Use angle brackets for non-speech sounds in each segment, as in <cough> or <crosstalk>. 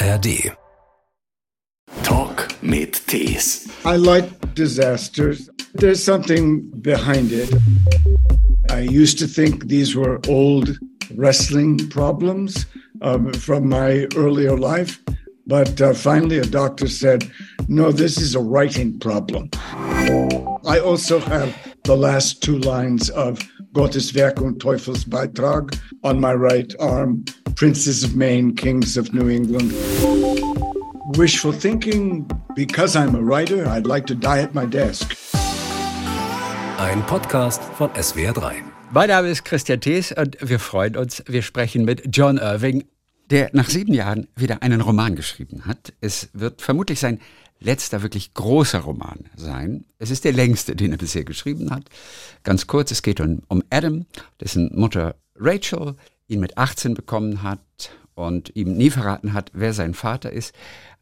ARD. Talk mit Thees. I like disasters. There's something behind it. I used to think these were old wrestling problems um, from my earlier life, but uh, finally a doctor said, no, this is a writing problem. I also have the last two lines of Gottes Werk und Teufels Beitrag on my right arm, Princes of Maine, Kings of New England. Wishful thinking, because I'm a writer, I'd like to die at my desk. Ein Podcast von SWR3. Mein Name ist Christian Thees und wir freuen uns, wir sprechen mit John Irving, der nach sieben Jahren wieder einen Roman geschrieben hat. Es wird vermutlich sein letzter wirklich großer Roman sein. Es ist der längste, den er bisher geschrieben hat. Ganz kurz, es geht um, um Adam, dessen Mutter Rachel ihn mit 18 bekommen hat und ihm nie verraten hat, wer sein Vater ist.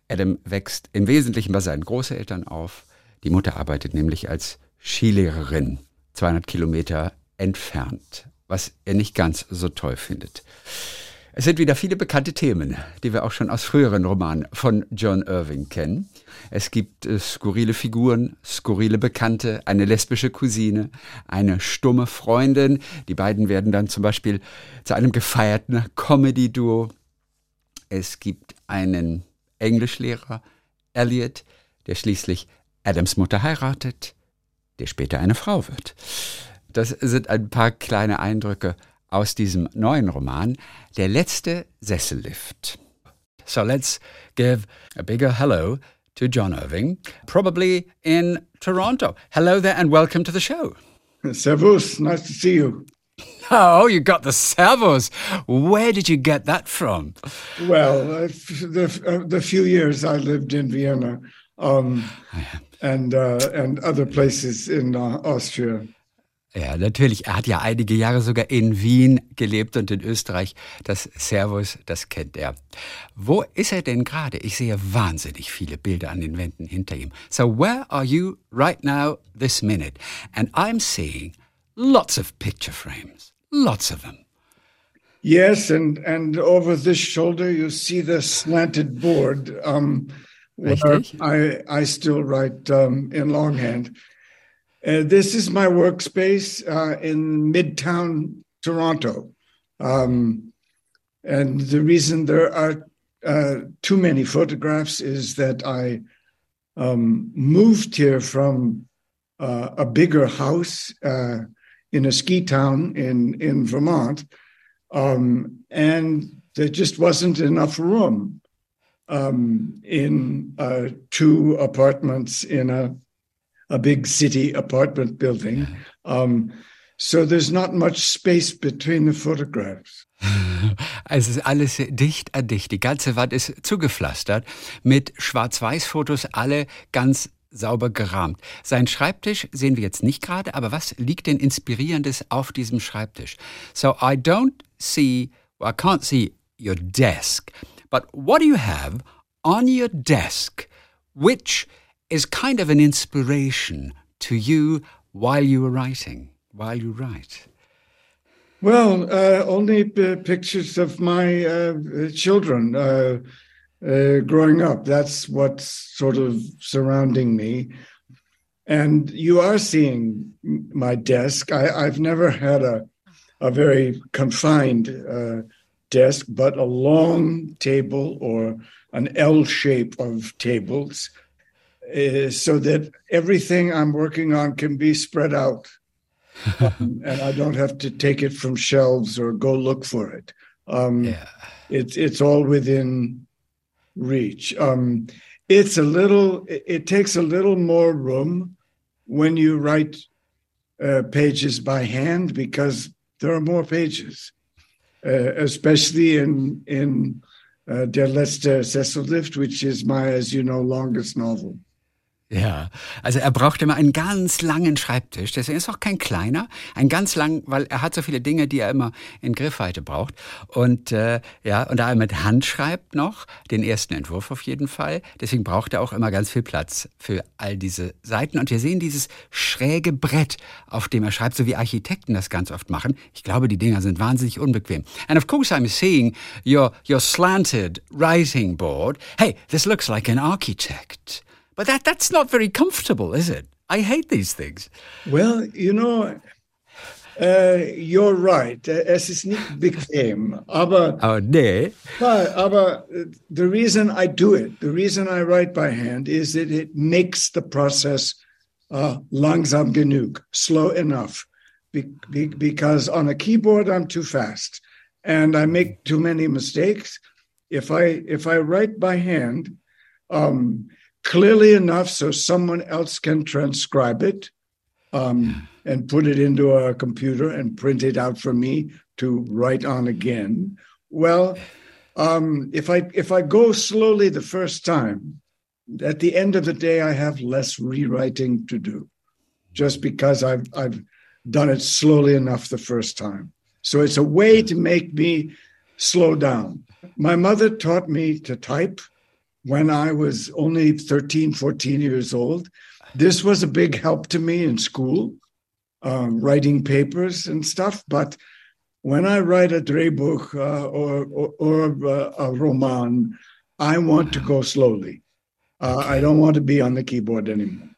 Adam wächst im Wesentlichen bei seinen Großeltern auf. Die Mutter arbeitet nämlich als Skilehrerin, 200 Kilometer entfernt, was er nicht ganz so toll findet. Es sind wieder viele bekannte Themen, die wir auch schon aus früheren Romanen von John Irving kennen. Es gibt äh, skurrile Figuren, skurrile Bekannte, eine lesbische Cousine, eine stumme Freundin. Die beiden werden dann zum Beispiel zu einem gefeierten Comedy-Duo. Es gibt einen Englischlehrer, Elliot, der schließlich Adams Mutter heiratet, der später eine Frau wird. Das sind ein paar kleine Eindrücke aus diesem neuen Roman, Der letzte Sessellift. So let's give a bigger hello to John Irving, probably in Toronto. Hello there and welcome to the show. Servus, nice to see you. Oh, you got the servos. Where did you get that from? Well, uh, the, uh, the few years I lived in Vienna um, and, uh, and other places in uh, Austria. Ja, natürlich. Er hat ja einige Jahre sogar in Wien gelebt und in Österreich. Das Servus, das kennt er. Wo ist er denn gerade? Ich sehe wahnsinnig viele Bilder an den Wänden hinter ihm. So where are you right now, this minute? And I'm seeing lots of picture frames. Lots of them. Yes, and, and over this shoulder you see the slanted board um, where I, I still write um, in longhand. Uh, this is my workspace uh, in Midtown Toronto. Um, and the reason there are uh, too many photographs is that I um, moved here from uh, a bigger house uh, in a ski town in, in Vermont. Um, and there just wasn't enough room um, in two apartments in a a big city apartment building. Um, so there's not much space between the photographs. <laughs> Es ist alles dicht an dicht. Die ganze Wand ist zugepflastert mit Schwarz-Weiß-Fotos, alle ganz sauber gerahmt. Sein Schreibtisch sehen wir jetzt nicht gerade, aber was liegt denn Inspirierendes auf diesem Schreibtisch? So I don't see, well, I can't see your desk, but what do you have on your desk which is kind of an inspiration to you while you were writing, while you write? Well, uh, only pictures of my uh, children uh, uh, growing up. That's what's sort of surrounding me. And you are seeing my desk. I, have never had a, a very confined uh, desk, but a long table or an L shape of tables uh, so that everything I'm working on can be spread out. <laughs> um, and I don't have to take it from shelves or go look for it. Um, yeah. It's it's all within reach. Um, it's a little. It, it, takes a little more room when you write uh, pages by hand because there are more pages, uh, especially in in uh, Der letzte Sessellift, which is my, as you know, longest novel. Ja, also er braucht immer einen ganz langen Schreibtisch. Deswegen ist auch kein kleiner, ein ganz lang, weil er hat so viele Dinge, die er immer in Griffweite braucht. Und äh, ja, und da er mit Hand schreibt noch, den ersten Entwurf auf jeden Fall. Deswegen braucht er auch immer ganz viel Platz für all diese Seiten. Und wir sehen dieses schräge Brett, auf dem er schreibt, so wie Architekten das ganz oft machen. Ich glaube, die Dinger sind wahnsinnig unbequem. And of course I'm seeing your your slanted writing board. Hey, this looks like an architect. But that, that's not very comfortable, is it? I hate these things. Well, you know, uh, you're right. Es ist nicht bequem, aber, oh, nee. but, aber the reason I do it, the reason I write by hand is that it makes the process uh, langsam genug, slow enough. Be, be, because on a keyboard, I'm too fast and I make too many mistakes. If I, if I write by hand, um, clearly enough so someone else can transcribe it um, and put it into a computer and print it out for me to write on again. Well, um, if I if I go slowly the first time, at the end of the day, I have less rewriting to do, just because I've I've done it slowly enough the first time. So it's a way to make me slow down. My mother taught me to type when I was only 13, 14 years old. This was a big help to me in school, um, writing papers and stuff. But when I write a Drehbuch uh, or, or, or uh, a roman, I want to go slowly. Uh, I don't want to be on the keyboard anymore.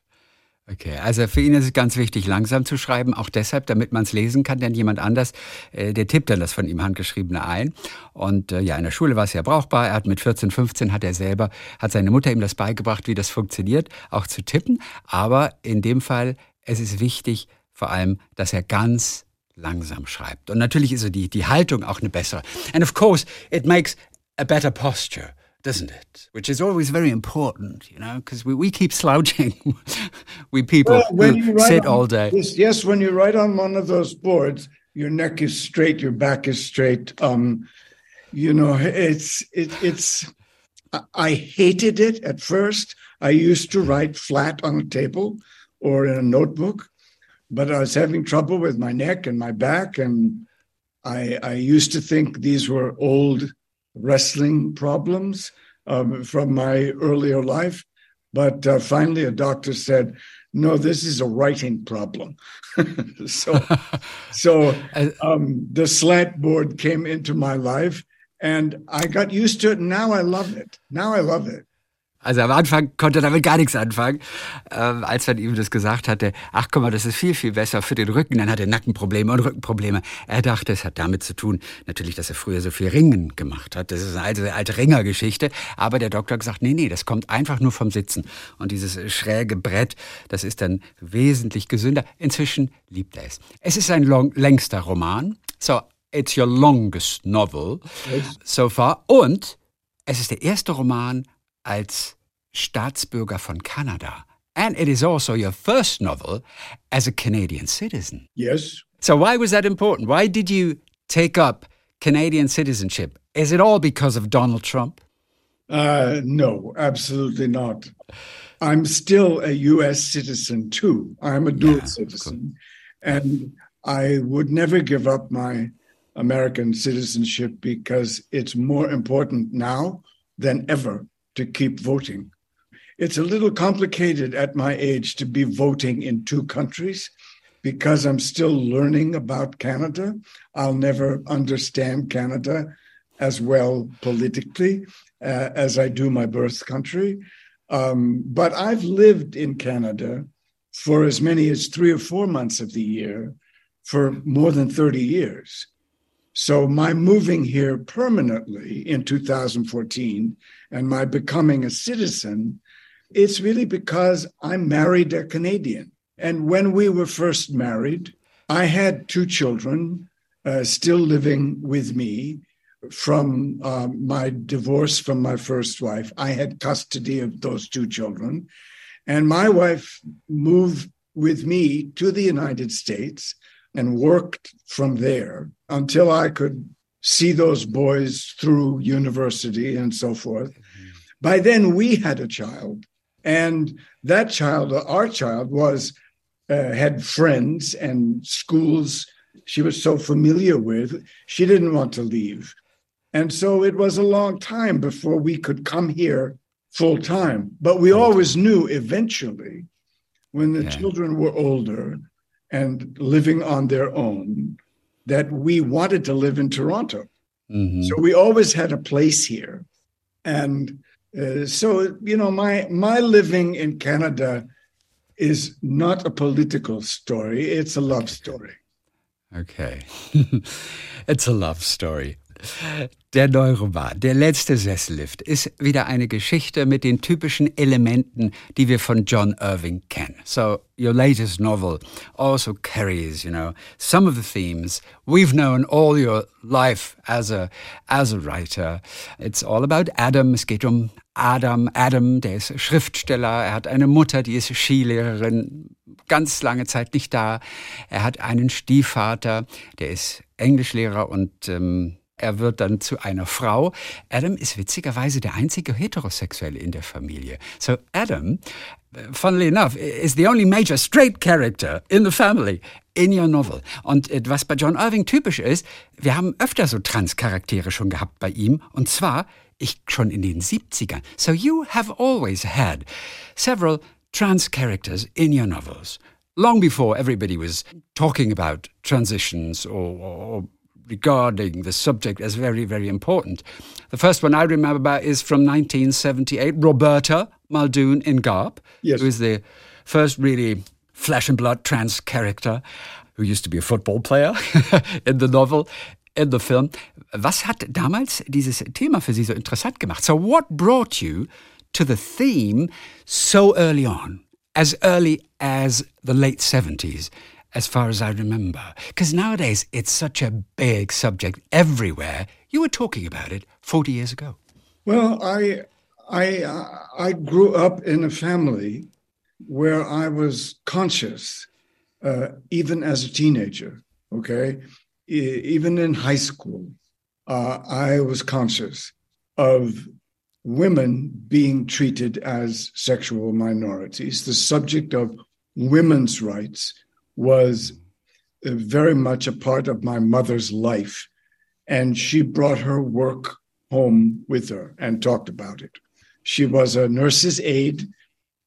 Okay, also für ihn ist es ganz wichtig, langsam zu schreiben, auch deshalb, damit man es lesen kann, denn jemand anders, äh, der tippt dann das von ihm handgeschriebene ein. Und äh, ja, in der Schule war es ja brauchbar. Er hat mit 14, 15 hat er selber, hat seine Mutter ihm das beigebracht, wie das funktioniert, auch zu tippen. Aber in dem Fall, es ist wichtig, vor allem, dass er ganz langsam schreibt. Und natürlich ist so die, die Haltung auch eine bessere. And of course, it makes a better posture. Doesn't it? Which is always very important, you know, because we, we keep slouching. <laughs> we people well, who sit on, all day. Yes, yes, when you write on one of those boards, your neck is straight, your back is straight. Um, you know, it's it, it's. I hated it at first. I used to write flat on a table or in a notebook, but I was having trouble with my neck and my back, and I I used to think these were old wrestling problems um, from my earlier life. But uh, finally, a doctor said, "No, this is a writing problem." <laughs> so, <laughs> so um, the slant board came into my life, and I got used to it. And now I love it. Now I love it. Also am Anfang konnte er damit gar nichts anfangen, ähm, als man ihm das gesagt hatte, ach guck mal, das ist viel, viel besser für den Rücken. Dann hat er Nackenprobleme und Rückenprobleme. Er dachte, es hat damit zu tun, natürlich, dass er früher so viel Ringen gemacht hat. Das ist eine alte, alte Ringergeschichte. Aber der Doktor hat gesagt, nee, nee, das kommt einfach nur vom Sitzen. Und dieses schräge Brett, das ist dann wesentlich gesünder. Inzwischen liebt er es. Es ist ein long, längster Roman. So, it's your longest novel so far. Und es ist der erste Roman, als Staatsbürger von Kanada. And it is also your first novel as a Canadian citizen. Yes. So why was that important? Why did you take up Canadian citizenship? Is it all because of Donald Trump? Uh, no, absolutely not. I'm still a U.S. citizen too. I'm a dual yeah, citizen. Cool. And I would never give up my American citizenship because it's more important now than ever to keep voting. It's a little complicated at my age to be voting in two countries because I'm still learning about Canada. I'll never understand Canada as well politically uh, as I do my birth country. Um, but I've lived in Canada for as many as three or four months of the year for more than 30 years. So my moving here permanently in 2014 and my becoming a citizen, it's really because I married a Canadian. And when we were first married, I had two children uh, still living with me from uh, my divorce from my first wife. I had custody of those two children. And my wife moved with me to the United States and worked from there until I could see those boys through university and so forth. Mm-hmm. By then, we had a child, And that child, our child, was uh, had friends and schools she was so familiar with. She didn't want to leave. And so it was a long time before we could come here full time. But we always knew eventually, when the yeah. children were older and living on their own, that we wanted to live in Toronto. Mm-hmm. So we always had a place here. And uh, so, you know, my my living in Canada is not a political story, it's a love story. Okay. <laughs> It's a love story. Der Neuroman, der letzte Sessellift, ist wieder eine Geschichte mit den typischen Elementen, die wir von John Irving kennen. So, your latest novel also carries, you know, some of the themes we've known all your life as a, as a writer. It's all about Adam. Es geht um Adam. Adam, der ist Schriftsteller. Er hat eine Mutter, die ist Skilehrerin, ganz lange Zeit nicht da. Er hat einen Stiefvater, der ist Englischlehrer und ähm, er wird dann zu einer Frau. Adam ist witzigerweise der einzige Heterosexuelle in der Familie. So Adam, funnily enough, is the only major straight character in the family in your novel. Und äh, was bei John Irving typisch ist, wir haben öfter so Trans-Charaktere schon gehabt bei ihm. Und zwar ich schon in den 70ern. So you have always had several trans characters in your novels. Long before everybody was talking about transitions or, or regarding the subject as very, very important. The first one I remember about is from 1978, Roberta Muldoon in Garp, yes. who is the first really flesh and blood trans character who used to be a football player <laughs> in the novel, in the film. Was hat damals dieses Thema für Sie so interessant gemacht? So what brought you to the theme so early on, as early as the late 70s? As far as I remember. Because nowadays it's such a big subject everywhere. You were talking about it 40 years ago. Well, I, I, I grew up in a family where I was conscious, uh, even as a teenager, okay? even in high school, uh, I was conscious of women being treated as sexual minorities. The subject of women's rights was very much a part of my mother's life. And she brought her work home with her and talked about it. She was a nurse's aide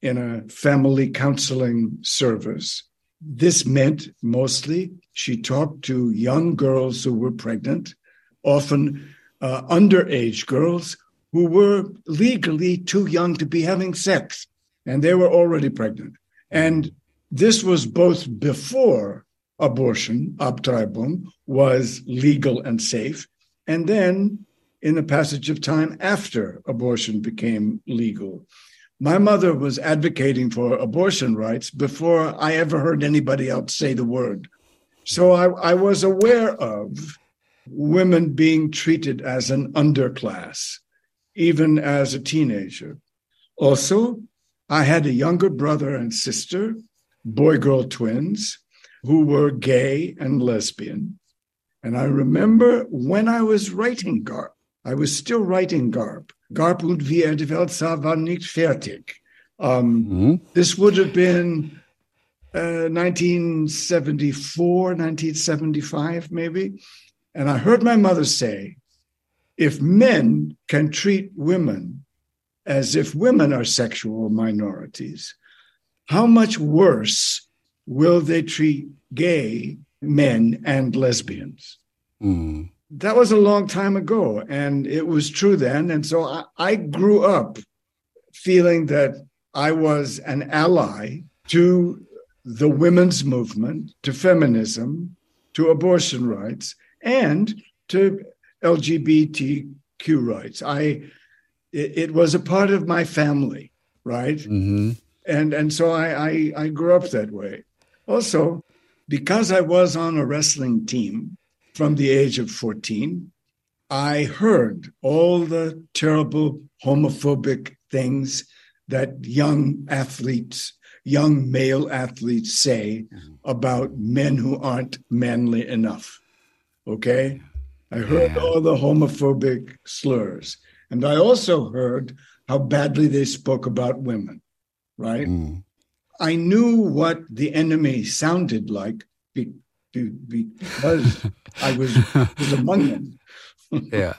in a family counseling service. This meant mostly she talked to young girls who were pregnant, often uh, underage girls who were legally too young to be having sex, and they were already pregnant. And this was both before abortion, Abtreibung, was legal and safe, and then in the passage of time after abortion became legal. My mother was advocating for abortion rights before I ever heard anybody else say the word. So I, I was aware of women being treated as an underclass, even as a teenager. Also, I had a younger brother and sister boy girl twins who were gay and lesbian. And I remember when I was writing Garp, I was still writing Garp. Garp und wie er die Welt sah war nicht fertig. Um, mm-hmm. This would have been uh, 1974, 1975, maybe. And I heard my mother say, if men can treat women as if women are sexual minorities, how much worse will they treat gay men and lesbians? Mm. That was a long time ago, and it was true then. And so I, I grew up feeling that I was an ally to the women's movement, to feminism, to abortion rights, and to LGBTQ rights. I it, it was a part of my family, right? Mm-hmm and and so I, I I grew up that way. Also, because I was on a wrestling team from the age of 14, I heard all the terrible homophobic things that young athletes, young male athletes say mm-hmm. about men who aren't manly enough. Okay? I heard yeah. all the homophobic slurs. And I also heard how badly they spoke about women. Right? Mm. I knew what the enemy sounded like be, be, because I was, was among them. <laughs> ja.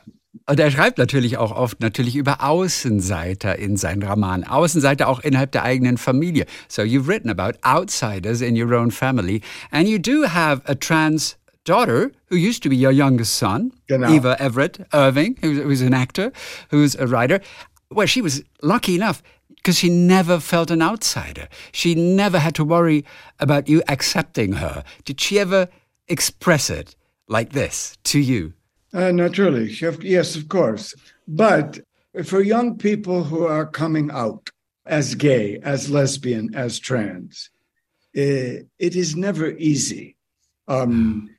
Und er schreibt natürlich auch oft natürlich über Außenseiter in seinen Romanen. Außenseiter auch innerhalb der eigenen Familie. So you've written about outsiders in your own family. And you do have a trans daughter who used to be your youngest son, genau. Eva Everett Irving, who's, who's an actor, who's a writer. Well, she was lucky enough because she never felt an outsider. She never had to worry about you accepting her. Did she ever express it like this to you? Uh, naturally, yes, of course. But for young people who are coming out as gay, as lesbian, as trans, it, eh, it is never easy. Um,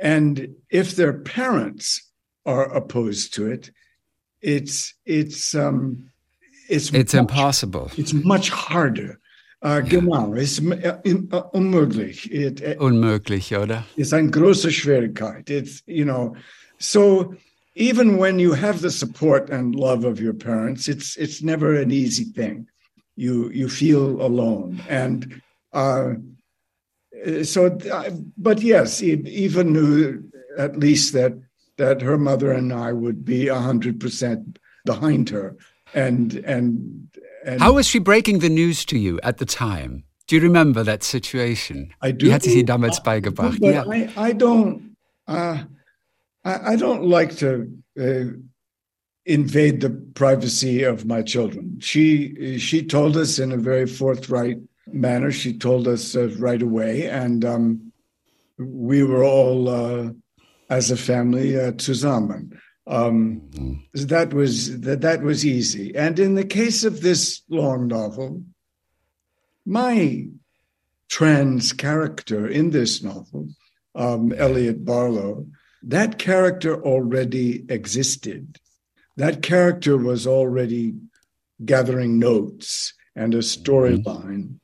and if their parents are opposed to it, it's it's um, it's it's much, impossible. It's much harder. Uh, ja. Genau, es ist uh, unmöglich. It, unmöglich, oder? It's eine große Schwierigkeit. It's you know, so even when you have the support and love of your parents, it's it's never an easy thing. You you feel alone, and uh, so, but yes, even knew at least that that her mother and I would be hundred percent behind her, and and and. How was she breaking the news to you at the time? Do you remember that situation? I do. Wie hat sie sie damals beigebracht? But yeah. I, I don't. Uh, I, I, don't like to uh, invade the privacy of my children. She she told us in a very forthright manner. She told us uh, right away, and um, we were all, uh, as a family, uh, zusammen. Um, mm-hmm. That was that, that was easy. And in the case of this long novel, my trans character in this novel, um, Elliot Barlow, that character already existed. That character was already gathering notes and a mm-hmm. storyline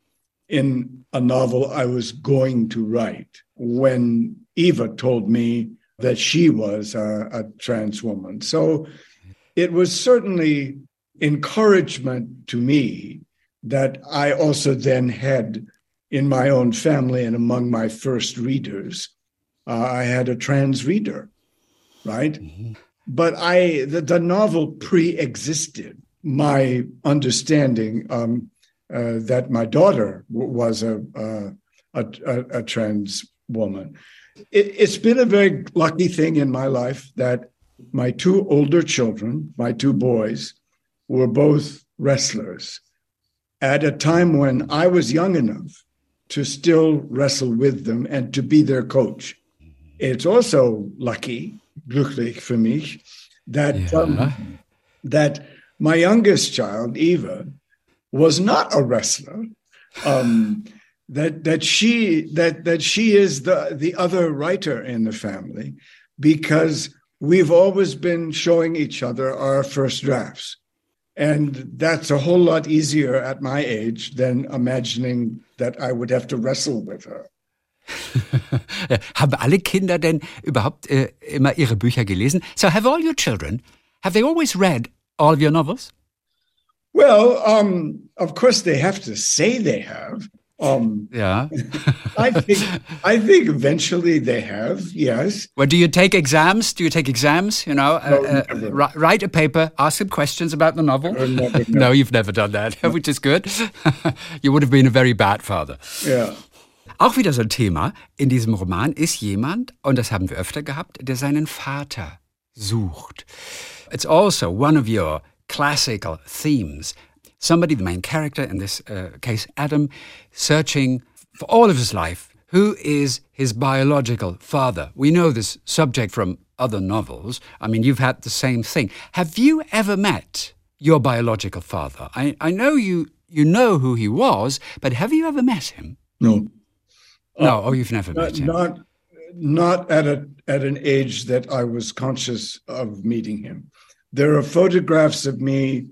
in a novel I was going to write when Eva told me that she was a, a trans woman. So it was certainly encouragement to me that I also then had in my own family and among my first readers. Uh, I had a trans reader, right? Mm-hmm. But I the, the novel pre-existed my understanding um, uh, that my daughter w- was a, a, a, a, trans woman. It, it's been a very lucky thing in my life that my two older children, my two boys, were both wrestlers at a time when I was young enough to still wrestle with them and to be their coach. It's also lucky, glücklich for me, that yeah. um, that my youngest child, Eva, was not a wrestler. Um, that that she that that she is the the other writer in the family because we've always been showing each other our first drafts and that's a whole lot easier at my age than imagining that I would have to wrestle with her. <laughs> Haben alle Kinder denn überhaupt äh, immer ihre Bücher gelesen? So have all your children, have they always read all of your novels? Well, um, of course, they have to say they have. Um, yeah, <laughs> I think I think eventually they have. Yes. Well, do you take exams? Do you take exams? You know, no, uh, uh, write a paper, ask some questions about the novel. No, never, <laughs> no. no you've never done that, <laughs> which is good. you would have been a very bad father. Yeah. Auch wieder so ein Thema in diesem Roman ist jemand, und das haben wir öfter gehabt, der seinen Vater sucht. It's also one of your classical themes. Somebody, the main character in this uh, case, Adam, searching for all of his life who is his biological father. We know this subject from other novels. I mean, you've had the same thing. Have you ever met your biological father? I, I know you, you know who he was, but have you ever met him? No. No, uh, oh, you've never not, met him. Not, not at a at an age that I was conscious of meeting him. There are photographs of me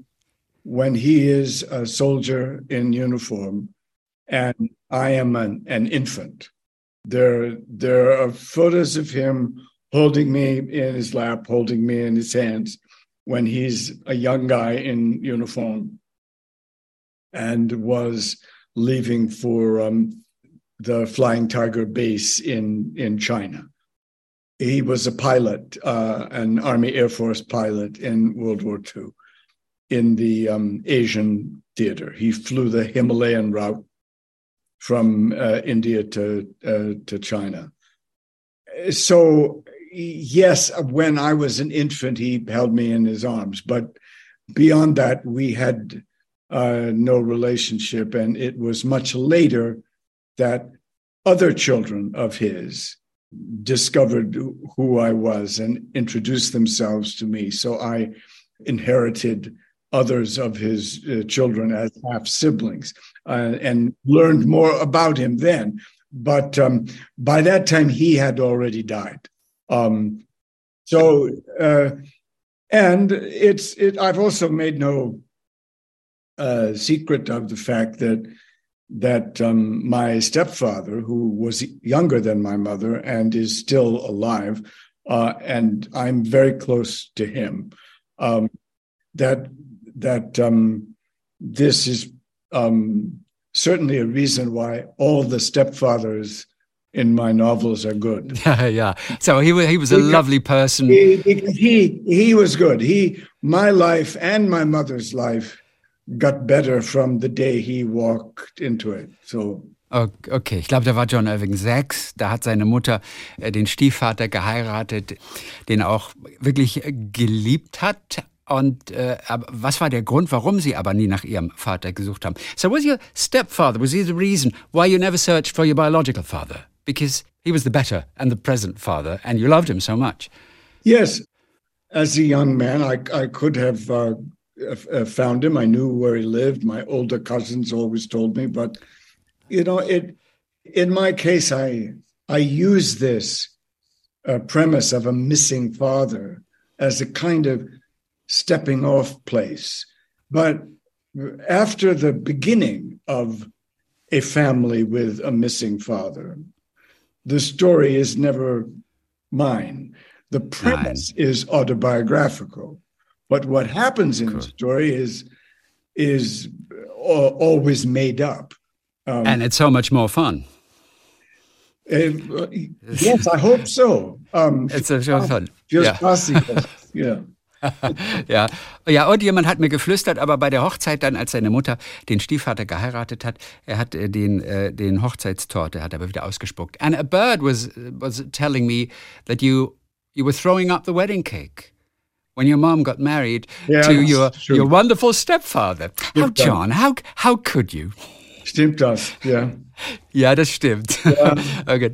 when he is a soldier in uniform and I am an, an infant. There, there are photos of him holding me in his lap, holding me in his hands when he's a young guy in uniform. and was leaving for um, the Flying Tiger base in, in China. He was a pilot, uh, an Army Air Force pilot in World War II in the um, Asian theater. He flew the Himalayan route from uh, India to uh, to China. So yes, when I was an infant, he held me in his arms, but beyond that, we had uh, no relationship, and it was much later that other children of his discovered who I was and introduced themselves to me. So I inherited others of his uh, children as half siblings uh, and learned more about him then. But um, by that time, he had already died. Um, so, uh, and it's it. I've also made no uh, secret of the fact that that um, my stepfather, who was younger than my mother and is still alive, uh, and I'm very close to him. Um, that that um, this is um, certainly a reason why all the stepfathers in my novels are good. Yeah, <laughs> yeah. So he was he was a because, lovely person. He, he he was good. He my life and my mother's life got better from the day he walked into it. So Okay, ich glaube, da war John Irving sechs. Da hat seine Mutter äh, den Stiefvater geheiratet, den er auch wirklich geliebt hat. Und äh, was war der Grund, warum Sie aber nie nach Ihrem Vater gesucht haben? So was your stepfather, was he the reason why you never searched for your biological father? Because he was the better and the present father and you loved him so much. Yes. As a young man, I, I could have uh, uh, found him. I knew where he lived. My older cousins always told me, but you know, it in my case, I I use this uh, premise of a missing father as a kind of stepping off place. But after the beginning of a family with a missing father, the story is never mine. The premise is autobiographical, but what happens in the story is is always made up. Um, and it's so much more fun. Uh, yes, I hope so. Um, it's so much fun. Just yeah. possible. <laughs> yeah. <laughs> ja. ja, und jemand hat mir geflüstert, aber bei der Hochzeit dann, als seine Mutter den Stiefvater geheiratet hat, er hat äh, den, äh, den Hochzeitstorte, hat aber wieder ausgespuckt. And a bird was, was telling me that you, you were throwing up the wedding cake. When your mom got married yeah, to your, your wonderful stepfather. How, John, how, how could you? Stimmt das, ja. <laughs> Ja, das stimmt. Ja. <laughs> okay.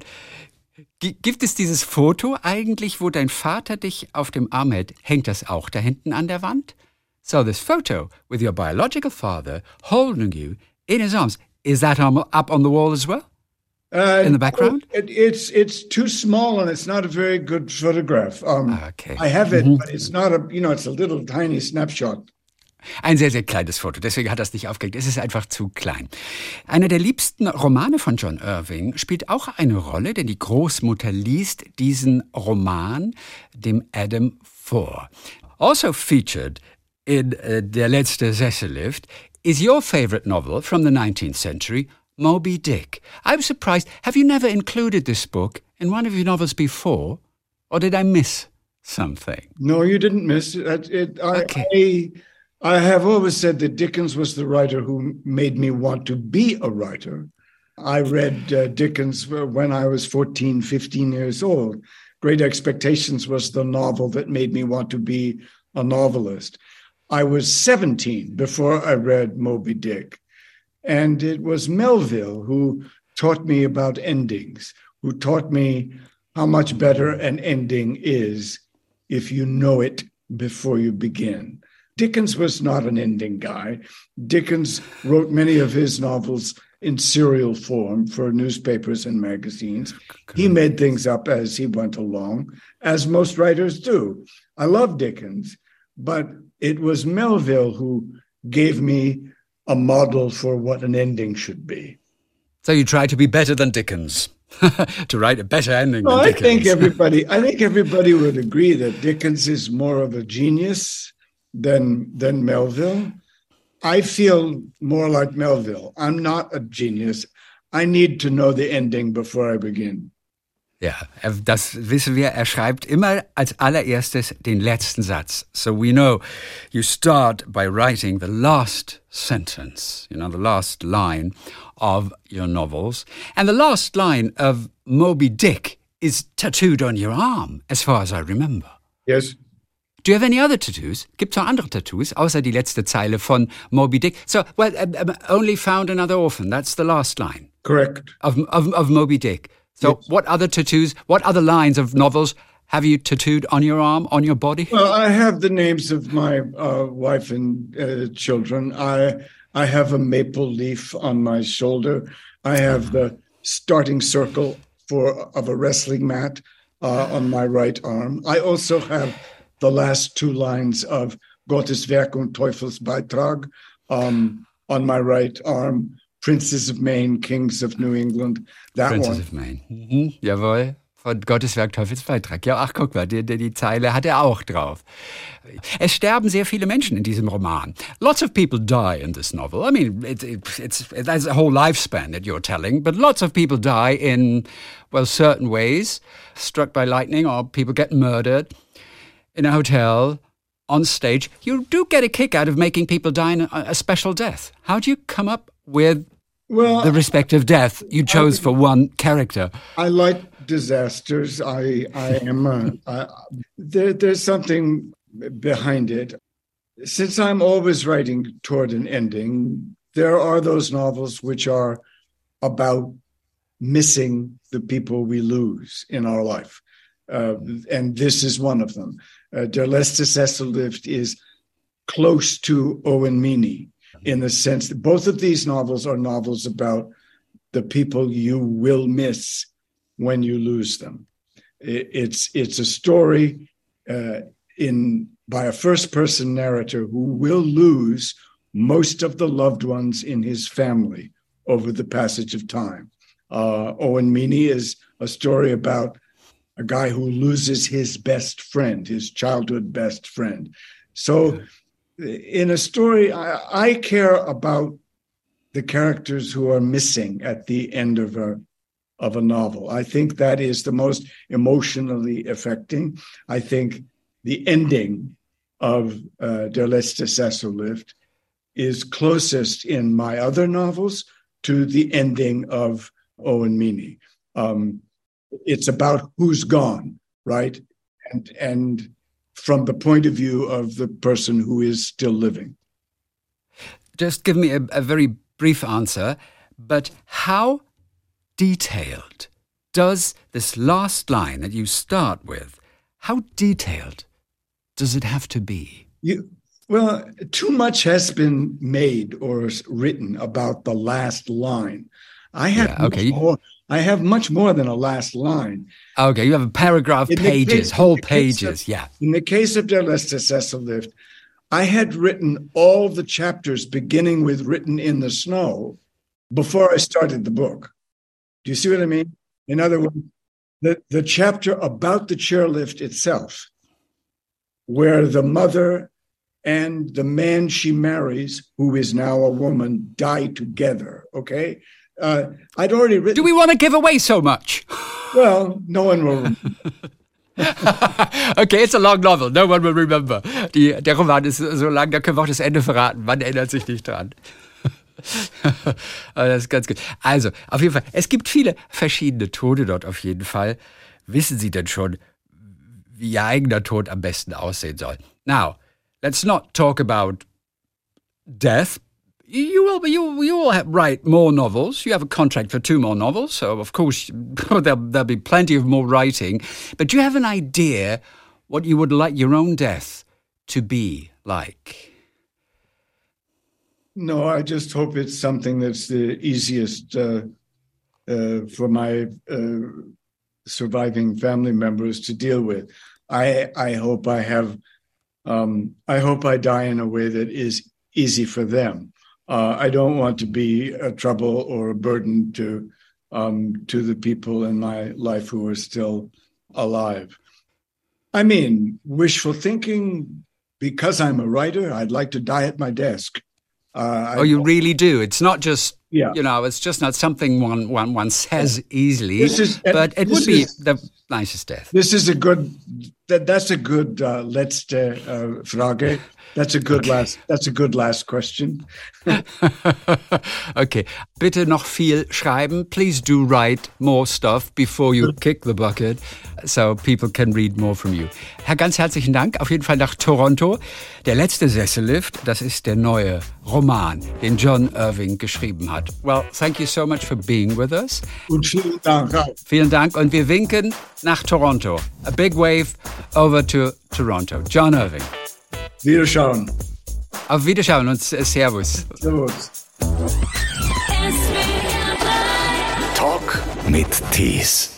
Gibt es dieses Foto eigentlich, wo dein Vater dich auf dem Arm hält? Hängt das auch da hinten an der Wand? So this photo with your biological father holding you in his arms, is that up on the wall as well? Uh, in the background? It, it's it's too small and it's not a very good photograph. Um, okay. I have it, mm -hmm. but it's not a you know it's a little tiny snapshot. Ein sehr, sehr kleines Foto, deswegen hat das nicht aufgeregt. Es ist einfach zu klein. Einer der liebsten Romane von John Irving spielt auch eine Rolle, denn die Großmutter liest diesen Roman dem Adam vor. Also featured in uh, Der letzte Sessellift is your favorite novel from the 19th century, Moby Dick. I was surprised. Have you never included this book in one of your novels before? Or did I miss something? No, you didn't miss it. it I, okay. I, I have always said that Dickens was the writer who made me want to be a writer. I read uh, Dickens when I was 14, 15 years old. Great Expectations was the novel that made me want to be a novelist. I was 17 before I read Moby Dick. And it was Melville who taught me about endings, who taught me how much better an ending is if you know it before you begin. Dickens was not an ending guy. Dickens wrote many of his novels in serial form for newspapers and magazines. He made things up as he went along, as most writers do. I love Dickens, but it was Melville who gave me a model for what an ending should be. So you try to be better than Dickens. <laughs> to write a better ending well, I think <laughs> everybody I think everybody would agree that Dickens is more of a genius than than Melville. I feel more like Melville. I'm not a genius. I need to know the ending before I begin. Ja, das wissen wir. Er schreibt immer als allererstes den letzten Satz. So we know you start by writing the last sentence, you know, the last line of your novels. And the last line of Moby Dick is tattooed on your arm, as far as I remember. Yes. Do you have any other tattoos? Gibt es noch andere Tattoos, außer die letzte Zeile von Moby Dick? So, well, um, um, only found another orphan. That's the last line. Correct. Of, of, of Moby Dick. So, yes. what other tattoos, what other lines of novels have you tattooed on your arm, on your body? Well, I have the names of my uh, wife and uh, children. I I have a maple leaf on my shoulder. I have the starting circle for of a wrestling mat uh, on my right arm. I also have the last two lines of Gottes Werk und Teufels Beitrag um, on my right arm. Princes of Maine, Kings of New England. That Princes one. of Maine. Mhm. Jawohl. Von Gottes Werk Teufels Beitrag. Ja, ach, guck mal, die, die, die Zeile hat er auch drauf. Es sterben sehr viele Menschen in diesem Roman. Lots of people die in this novel. I mean, it, it, it's, that's a whole lifespan that you're telling, but lots of people die in, well, certain ways. Struck by lightning or people get murdered in a hotel, on stage. You do get a kick out of making people die in a, a special death. How do you come up with well, the respective death you chose I, for one character? I like disasters. I I am a, I, there. There's something behind it. Since I'm always writing toward an ending, there are those novels which are about missing the people we lose in our life. Uh, and this is one of them. Uh, Der letzte Sessellift is close to Owen Meany in the sense that both of these novels are novels about the people you will miss when you lose them. It's it's a story uh, in by a first person narrator who will lose most of the loved ones in his family over the passage of time. Uh, Owen Meany is a story about a guy who loses his best friend, his childhood best friend. So in a story, I, I, care about the characters who are missing at the end of a of a novel. I think that is the most emotionally affecting. I think the ending of uh, Der letzte Sessellift is closest in my other novels to the ending of Owen Meany. Um, it's about who's gone, right? And and from the point of view of the person who is still living. Just give me a, a very brief answer, but how detailed does this last line that you start with, how detailed does it have to be? You, well, too much has been made or written about the last line. I have yeah, okay. more, I have much more than a last line. Okay, you have a paragraph, in pages, case, whole pages. Of, yeah. In the case of Der letzte Sessellift, I had written all the chapters beginning with written in the snow before I started the book. Do you see what I mean? In other words, the, the chapter about the chairlift itself, where the mother and the man she marries, who is now a woman, die together. Okay. Uh, I'd already written. Do we want to give away so much? <laughs> Well, no one will. <laughs> okay, it's a long novel. No one will remember. Die, der Roman ist so lang, da können wir auch das Ende verraten. Man erinnert sich nicht dran. <laughs> das ist ganz gut. Also, auf jeden Fall, es gibt viele verschiedene Tode dort auf jeden Fall. Wissen Sie denn schon, wie Ihr eigener Tod am besten aussehen soll? Now, let's not talk about death, you will you you will have, write more novels. You have a contract for two more novels, so of course <laughs> there'll there'll be plenty of more writing. But do you have an idea what you would like your own death to be like? No, I just hope it's something that's the easiest uh, uh, for my uh, surviving family members to deal with. I I hope I have. Um, I hope I die in a way that is easy for them uh, I don't want to be a trouble or a burden to um, to the people in my life who are still alive. I mean, wishful thinking. Because I'm a writer, I'd like to die at my desk. Uh, oh, you really do. It's not just Yeah. you know, it's just not something one one, one says easily, This is- but it would be is- the nicest death. This is a good. That, that's a good uh, letzte uh, Frage. That's a good last. That's a good last question. <laughs> okay. Bitte noch viel schreiben. Please do write more stuff before you kick the bucket so people can read more from you. Herr, ganz herzlichen Dank. Auf jeden Fall nach Toronto. Der letzte Sessellift, das ist der neue Roman, den John Irving geschrieben hat. Well, thank you so much for being with us. Und vielen Dank auch. Vielen Dank und wir winken nach Toronto. A big wave over to Toronto. John Irving. Wiederschauen. Auf Wiederschauen und Servus. Servus. Talk mit Tees.